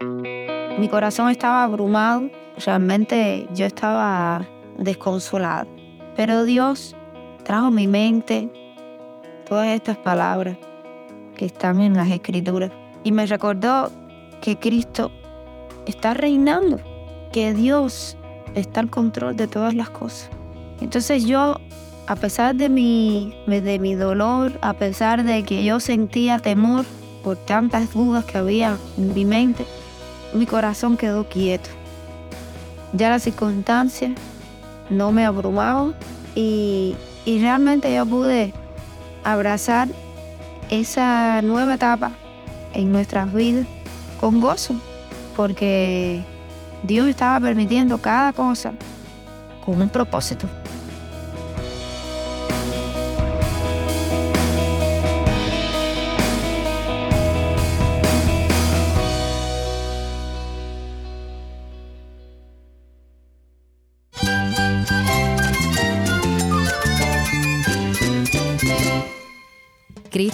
Mi corazón estaba abrumado, realmente yo estaba desconsolado. Pero Dios trajo a mi mente todas estas palabras que están en las escrituras y me recordó que Cristo está reinando, que Dios está al control de todas las cosas. Entonces yo, a pesar de mi, de mi dolor, a pesar de que yo sentía temor por tantas dudas que había en mi mente, mi corazón quedó quieto. Ya las circunstancias no me abrumaban y, y realmente yo pude abrazar esa nueva etapa en nuestras vidas con gozo, porque Dios estaba permitiendo cada cosa con un propósito.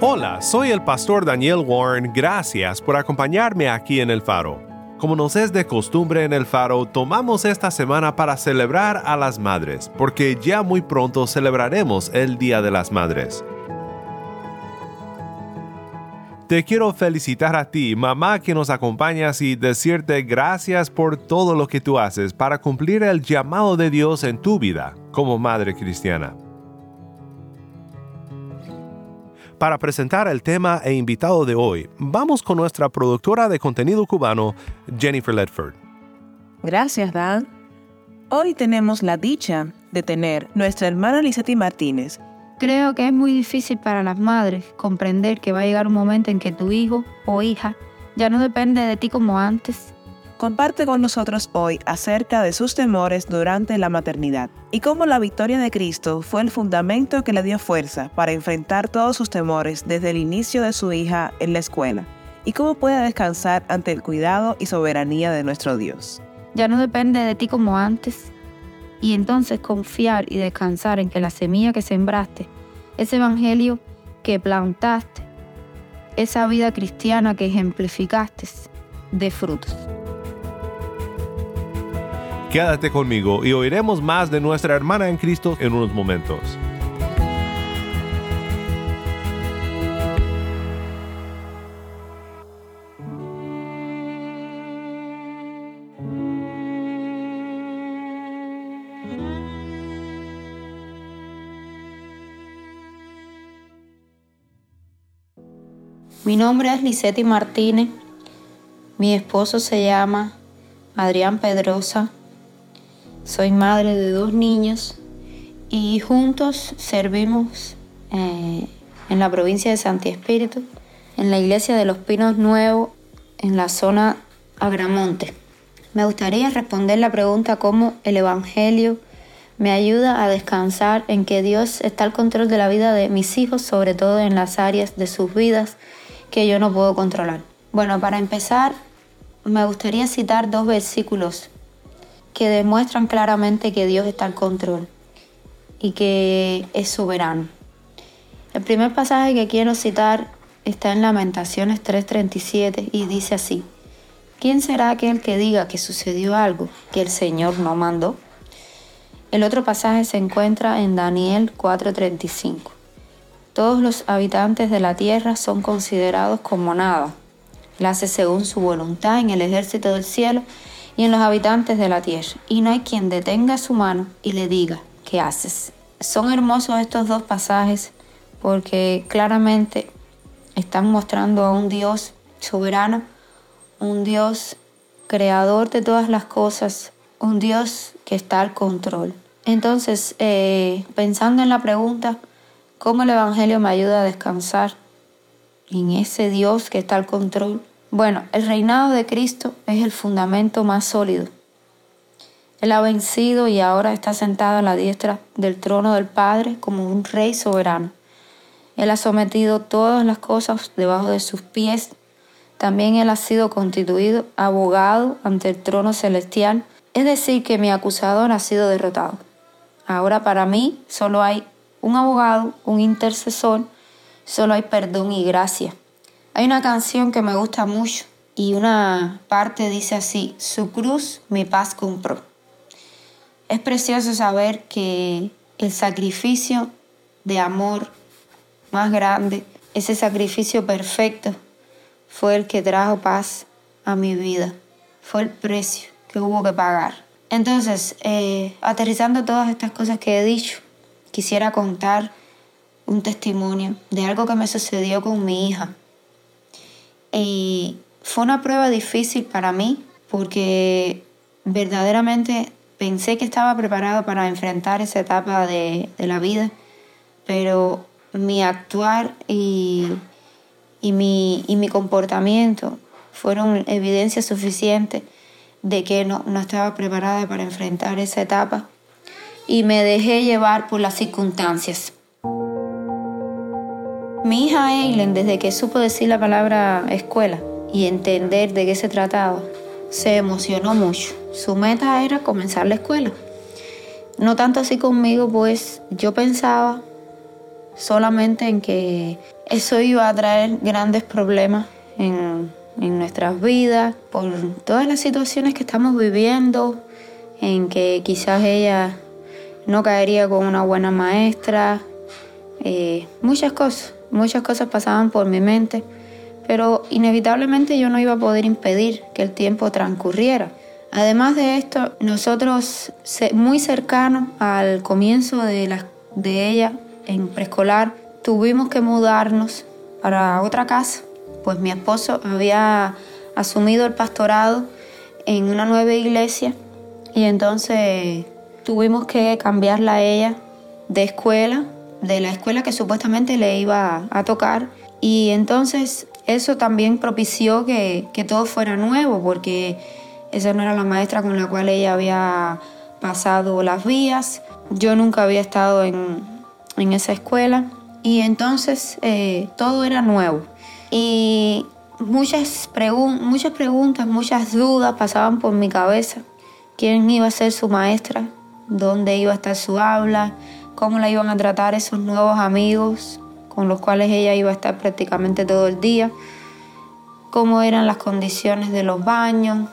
Hola, soy el pastor Daniel Warren. Gracias por acompañarme aquí en el faro. Como nos es de costumbre en el faro, tomamos esta semana para celebrar a las madres, porque ya muy pronto celebraremos el Día de las Madres. Te quiero felicitar a ti, mamá que nos acompañas y decirte gracias por todo lo que tú haces para cumplir el llamado de Dios en tu vida como madre cristiana. Para presentar el tema e invitado de hoy, vamos con nuestra productora de contenido cubano, Jennifer Ledford. Gracias, Dan. Hoy tenemos la dicha de tener nuestra hermana Lizetti Martínez. Creo que es muy difícil para las madres comprender que va a llegar un momento en que tu hijo o hija ya no depende de ti como antes comparte con nosotros hoy acerca de sus temores durante la maternidad y cómo la victoria de Cristo fue el fundamento que le dio fuerza para enfrentar todos sus temores desde el inicio de su hija en la escuela y cómo puede descansar ante el cuidado y soberanía de nuestro Dios. Ya no depende de ti como antes y entonces confiar y descansar en que la semilla que sembraste, ese evangelio que plantaste, esa vida cristiana que ejemplificaste, de frutos. Quédate conmigo y oiremos más de nuestra hermana en Cristo en unos momentos. Mi nombre es Licetti Martínez. Mi esposo se llama Adrián Pedrosa. Soy madre de dos niños y juntos servimos eh, en la provincia de Santi Espíritu, en la iglesia de los Pinos Nuevos, en la zona Agramonte. Me gustaría responder la pregunta cómo el Evangelio me ayuda a descansar en que Dios está al control de la vida de mis hijos, sobre todo en las áreas de sus vidas que yo no puedo controlar. Bueno, para empezar, me gustaría citar dos versículos que demuestran claramente que Dios está al control y que es soberano. El primer pasaje que quiero citar está en Lamentaciones 3:37 y dice así, ¿quién será aquel que diga que sucedió algo que el Señor no mandó? El otro pasaje se encuentra en Daniel 4:35. Todos los habitantes de la tierra son considerados como nada. Hace según su voluntad en el ejército del cielo y en los habitantes de la tierra, y no hay quien detenga su mano y le diga, ¿qué haces? Son hermosos estos dos pasajes porque claramente están mostrando a un Dios soberano, un Dios creador de todas las cosas, un Dios que está al control. Entonces, eh, pensando en la pregunta, ¿cómo el Evangelio me ayuda a descansar? en ese Dios que está al control. Bueno, el reinado de Cristo es el fundamento más sólido. Él ha vencido y ahora está sentado a la diestra del trono del Padre como un rey soberano. Él ha sometido todas las cosas debajo de sus pies. También Él ha sido constituido abogado ante el trono celestial. Es decir, que mi acusador ha sido derrotado. Ahora para mí solo hay un abogado, un intercesor, solo hay perdón y gracia. Hay una canción que me gusta mucho y una parte dice así, su cruz mi paz compró. Es precioso saber que el sacrificio de amor más grande, ese sacrificio perfecto, fue el que trajo paz a mi vida. Fue el precio que hubo que pagar. Entonces, eh, aterrizando todas estas cosas que he dicho, quisiera contar un testimonio de algo que me sucedió con mi hija. Y fue una prueba difícil para mí porque verdaderamente pensé que estaba preparado para enfrentar esa etapa de, la vida, pero mi actuar y, mi, y mi comportamiento fueron evidencia suficiente de que no, no estaba preparada para enfrentar esa etapa y me dejé llevar por las circunstancias. Mi hija Eileen, desde que supo decir la palabra escuela y entender de qué se trataba, se emocionó mucho. Su meta era comenzar la escuela. No tanto así conmigo, pues yo pensaba solamente en que eso iba a traer grandes problemas en, nuestras vidas, por todas las situaciones que estamos viviendo, en que quizás ella no caería con una buena maestra, eh, muchas cosas, muchas cosas pasaban por mi mente, pero inevitablemente yo no iba a poder impedir que el tiempo transcurriera. Además de esto, nosotros muy cercanos al comienzo de, la, de ella en preescolar, tuvimos que mudarnos para otra casa, pues mi esposo había asumido el pastorado en una nueva iglesia y entonces tuvimos que cambiarla a ella de escuela, de la escuela que supuestamente le iba a tocar. Y entonces eso también propició que, todo fuera nuevo, porque esa no era la maestra con la cual ella había pasado las vías. Yo nunca había estado en, esa escuela. Y entonces eh, todo era nuevo. Y muchas, muchas preguntas, muchas dudas pasaban por mi cabeza. ¿Quién iba a ser su maestra? dónde iba a estar su habla, cómo la iban a tratar esos nuevos amigos con los cuales ella iba a estar prácticamente todo el día, cómo eran las condiciones de los baños,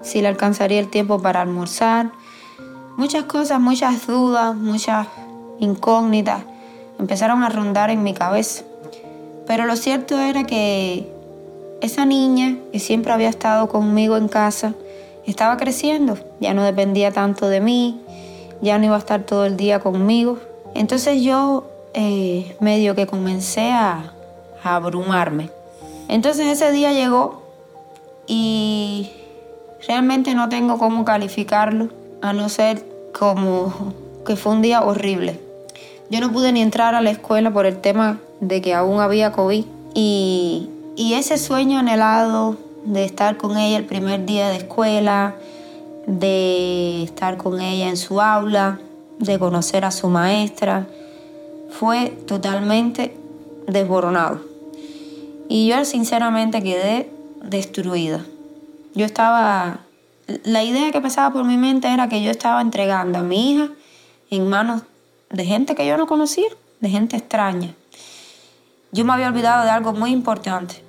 si le alcanzaría el tiempo para almorzar. Muchas cosas, muchas dudas, muchas incógnitas empezaron a rondar en mi cabeza. Pero lo cierto era que esa niña que siempre había estado conmigo en casa estaba creciendo, ya no dependía tanto de mí, ya no iba a estar todo el día conmigo. Entonces yo eh, medio que comencé a, a abrumarme. Entonces ese día llegó y realmente no tengo cómo calificarlo, a no ser como que fue un día horrible. Yo no pude ni entrar a la escuela por el tema de que aún había COVID y, y ese sueño anhelado de estar con ella el primer día de escuela, de estar con ella en su aula, de conocer a su maestra, fue totalmente desboronado. Y yo sinceramente quedé destruida. Yo estaba, la idea que pasaba por mi mente era que yo estaba entregando a mi hija en manos de gente que yo no conocía, de gente extraña. Yo me había olvidado de algo muy importante.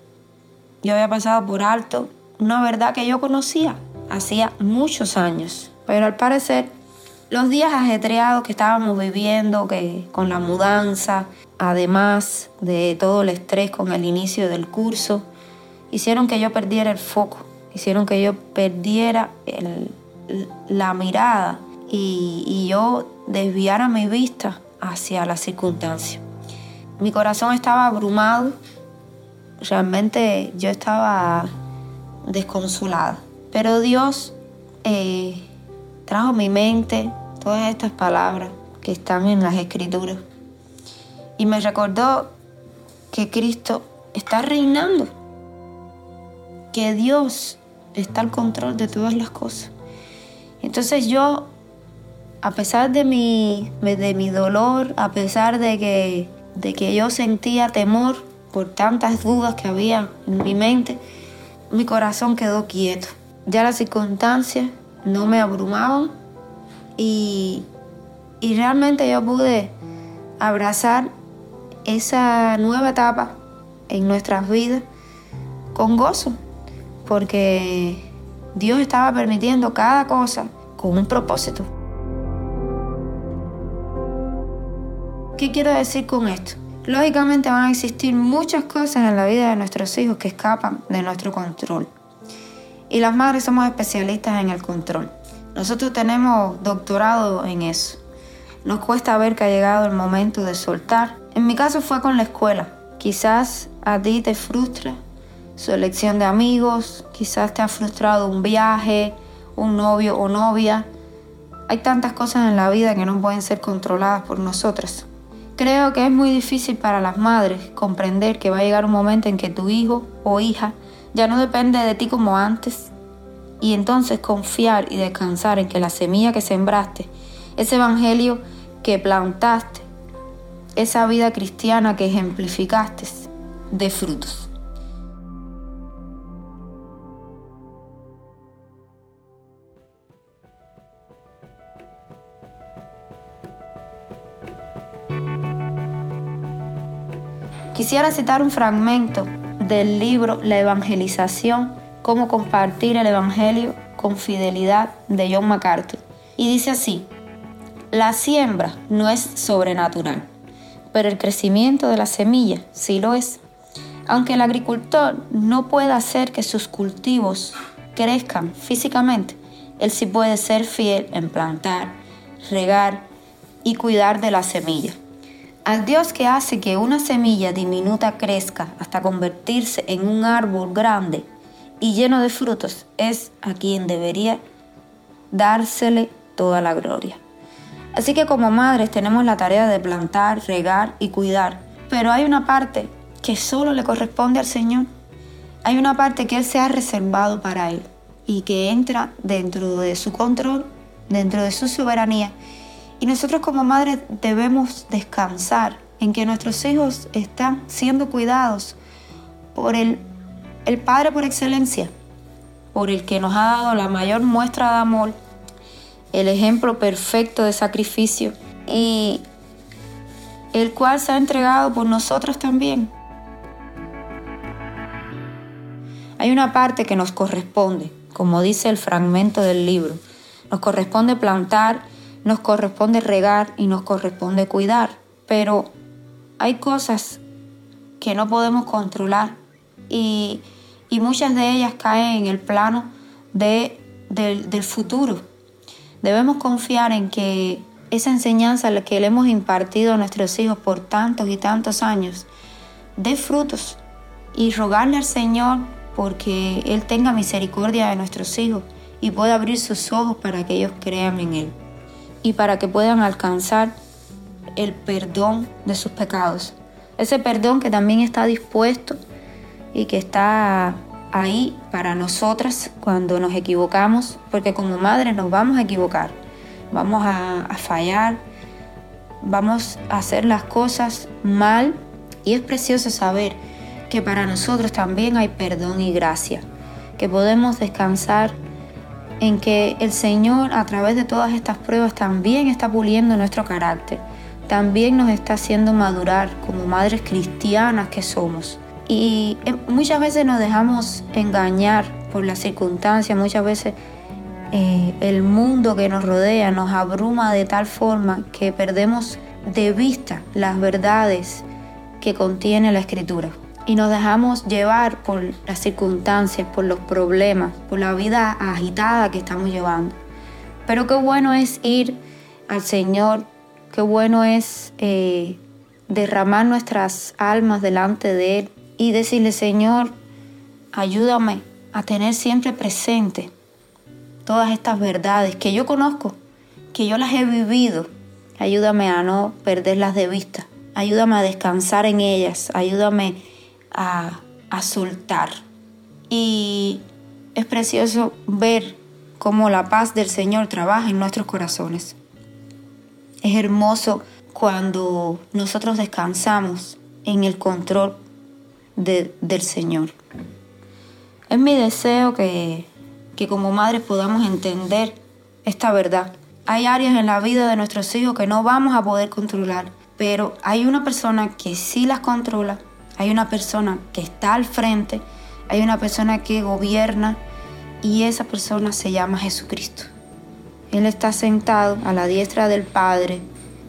Yo había pasado por alto una verdad que yo conocía, hacía muchos años. Pero al parecer, los días ajetreados que estábamos viviendo, que con la mudanza, además de todo el estrés con el inicio del curso, hicieron que yo perdiera el foco, hicieron que yo perdiera la mirada y, yo desviara mi vista hacia la circunstancia. Mi corazón estaba abrumado, realmente yo estaba desconsolada. Pero Dios eh, trajo a mi mente todas estas palabras que están en las escrituras y me recordó que Cristo está reinando, que Dios está al control de todas las cosas. Entonces yo, a pesar de mi, de mi dolor, a pesar de que, de que yo sentía temor por tantas dudas que había en mi mente, mi corazón quedó quieto. Ya las circunstancias no me abrumaban y, y realmente yo pude abrazar esa nueva etapa en nuestras vidas con gozo, porque Dios estaba permitiendo cada cosa con un propósito. ¿Qué quiero decir con esto? Lógicamente van a existir muchas cosas en la vida de nuestros hijos que escapan de nuestro control. Y las madres somos especialistas en el control. Nosotros tenemos doctorado en eso. Nos cuesta ver que ha llegado el momento de soltar. En mi caso fue con la escuela. Quizás a ti te frustra su elección de amigos, quizás te ha frustrado un viaje, un novio o novia. Hay tantas cosas en la vida que no pueden ser controladas por nosotras. Creo que es muy difícil para las madres comprender que va a llegar un momento en que tu hijo o hija ya no depende de ti como antes y entonces confiar y descansar en que la semilla que sembraste ese evangelio que plantaste, esa vida cristiana que ejemplificaste, de frutos. Quisiera citar un fragmento del libro La Evangelización, cómo compartir el Evangelio con fidelidad de John MacArthur. Y dice así, la siembra no es sobrenatural, pero el crecimiento de la semilla sí lo es. Aunque el agricultor no pueda hacer que sus cultivos crezcan físicamente, él sí puede ser fiel en plantar, regar y cuidar de la semilla. Al Dios que hace que una semilla diminuta crezca hasta convertirse en un árbol grande y lleno de frutos, es a quien debería dársele toda la gloria. Así que como madres tenemos la tarea de plantar, regar y cuidar. Pero hay una parte que solo le corresponde al Señor. Hay una parte que Él se ha reservado para Él y que entra dentro de su control, dentro de su soberanía. Y nosotros como madres debemos descansar en que nuestros hijos están siendo cuidados por el, el Padre por excelencia, por el que nos ha dado la mayor muestra de amor el ejemplo perfecto de sacrificio y el cual se ha entregado por nosotros también. Hay una parte que nos corresponde, como dice el fragmento del libro. Nos corresponde plantar, nos corresponde regar y nos corresponde cuidar. Pero hay cosas que no podemos controlar y, muchas de ellas caen en el plano de, del, del futuro Debemos confiar en que esa enseñanza que le hemos impartido a nuestros hijos por tantos y tantos años dé frutos y rogarle al Señor porque Él tenga misericordia de nuestros hijos y pueda abrir sus ojos para que ellos crean en Él y para que puedan alcanzar el perdón de sus pecados. Ese perdón que también está dispuesto y que está ahí para nosotras cuando nos equivocamos, porque como madres nos vamos a equivocar, vamos a, fallar, vamos a hacer las cosas mal y es precioso saber que para nosotros también hay perdón y gracia, que podemos descansar en que el Señor a través de todas estas pruebas también está puliendo nuestro carácter, también nos está haciendo madurar como madres cristianas que somos. Y eh, muchas veces nos dejamos engañar por las circunstancias, muchas veces eh, el mundo que nos rodea nos abruma de tal forma que perdemos de vista las verdades que contiene la escritura. Y nos dejamos llevar por las circunstancias, por los problemas, por la vida agitada que estamos llevando. Pero qué bueno es ir al Señor, qué bueno es eh, derramar nuestras almas delante de Él y decirle, Señor, ayúdame a tener siempre presente todas estas verdades que yo conozco, que yo las he vivido. Ayúdame a no perderlas de vista. Ayúdame a descansar en ellas. Ayúdame a, a soltar. Y es precioso ver cómo la paz del Señor trabaja en nuestros corazones. Es hermoso cuando nosotros descansamos en el control de- del Señor. Es mi deseo que, que como madres podamos entender esta verdad. Hay áreas en la vida de nuestros hijos que no vamos a poder controlar, pero hay una persona que sí las controla, hay una persona que está al frente, hay una persona que gobierna y esa persona se llama Jesucristo. Él está sentado a la diestra del Padre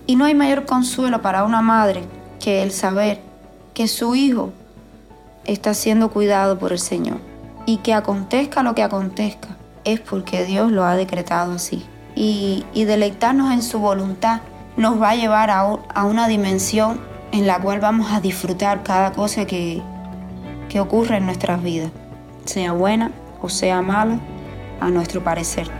y no hay mayor consuelo para una madre que el saber que su hijo está siendo cuidado por el Señor y que acontezca lo que acontezca es porque Dios lo ha decretado así. Y, y deleitarnos en su voluntad nos va a llevar a, a una dimensión en la cual vamos a disfrutar cada cosa que, que ocurre en nuestras vidas, sea buena o sea mala, a nuestro parecer.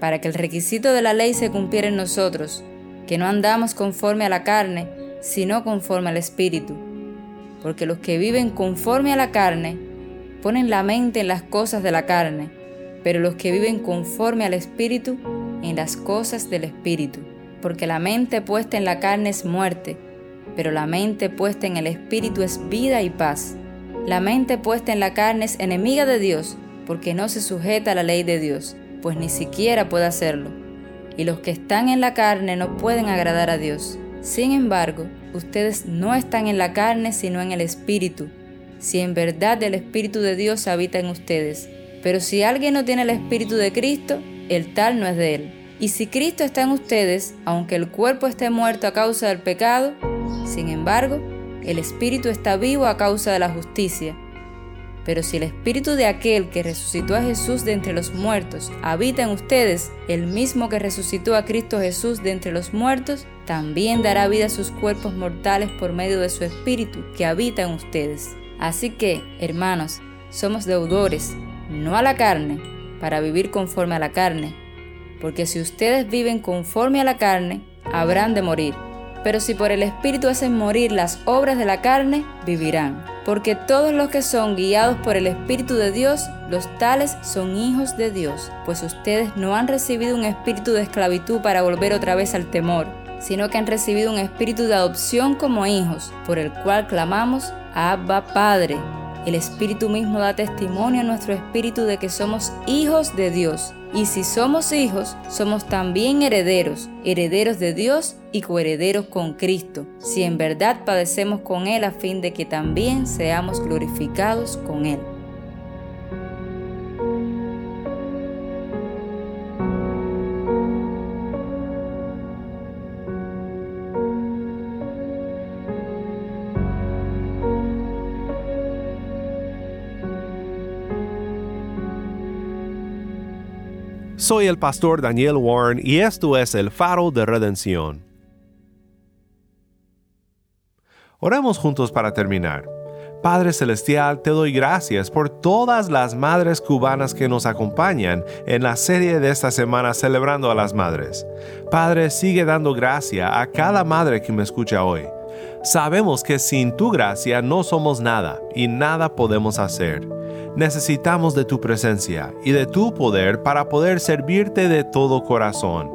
para que el requisito de la ley se cumpliera en nosotros, que no andamos conforme a la carne, sino conforme al Espíritu. Porque los que viven conforme a la carne ponen la mente en las cosas de la carne, pero los que viven conforme al Espíritu en las cosas del Espíritu. Porque la mente puesta en la carne es muerte, pero la mente puesta en el Espíritu es vida y paz. La mente puesta en la carne es enemiga de Dios, porque no se sujeta a la ley de Dios pues ni siquiera puede hacerlo. Y los que están en la carne no pueden agradar a Dios. Sin embargo, ustedes no están en la carne sino en el Espíritu, si en verdad el Espíritu de Dios habita en ustedes. Pero si alguien no tiene el Espíritu de Cristo, el tal no es de él. Y si Cristo está en ustedes, aunque el cuerpo esté muerto a causa del pecado, sin embargo, el Espíritu está vivo a causa de la justicia. Pero si el espíritu de aquel que resucitó a Jesús de entre los muertos habita en ustedes, el mismo que resucitó a Cristo Jesús de entre los muertos, también dará vida a sus cuerpos mortales por medio de su espíritu que habita en ustedes. Así que, hermanos, somos deudores, no a la carne, para vivir conforme a la carne, porque si ustedes viven conforme a la carne, habrán de morir. Pero si por el Espíritu hacen morir las obras de la carne, vivirán. Porque todos los que son guiados por el Espíritu de Dios, los tales son hijos de Dios. Pues ustedes no han recibido un espíritu de esclavitud para volver otra vez al temor, sino que han recibido un espíritu de adopción como hijos, por el cual clamamos, Abba Padre. El Espíritu mismo da testimonio a nuestro espíritu de que somos hijos de Dios. Y si somos hijos, somos también herederos, herederos de Dios y coherederos con Cristo, si en verdad padecemos con Él a fin de que también seamos glorificados con Él. Soy el pastor Daniel Warren y esto es el faro de redención. Oremos juntos para terminar. Padre Celestial, te doy gracias por todas las madres cubanas que nos acompañan en la serie de esta semana celebrando a las madres. Padre, sigue dando gracia a cada madre que me escucha hoy. Sabemos que sin tu gracia no somos nada y nada podemos hacer. Necesitamos de tu presencia y de tu poder para poder servirte de todo corazón.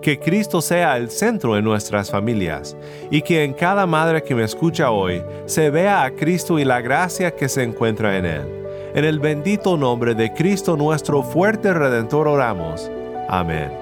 Que Cristo sea el centro en nuestras familias y que en cada madre que me escucha hoy se vea a Cristo y la gracia que se encuentra en Él. En el bendito nombre de Cristo nuestro fuerte Redentor oramos. Amén.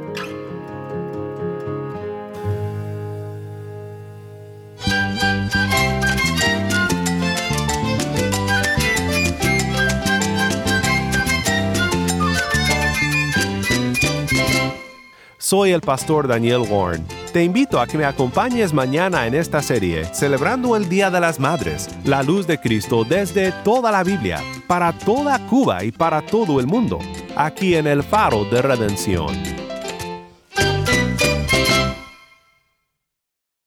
Soy el pastor Daniel Warren. Te invito a que me acompañes mañana en esta serie, celebrando el Día de las Madres, la luz de Cristo desde toda la Biblia, para toda Cuba y para todo el mundo, aquí en el Faro de Redención.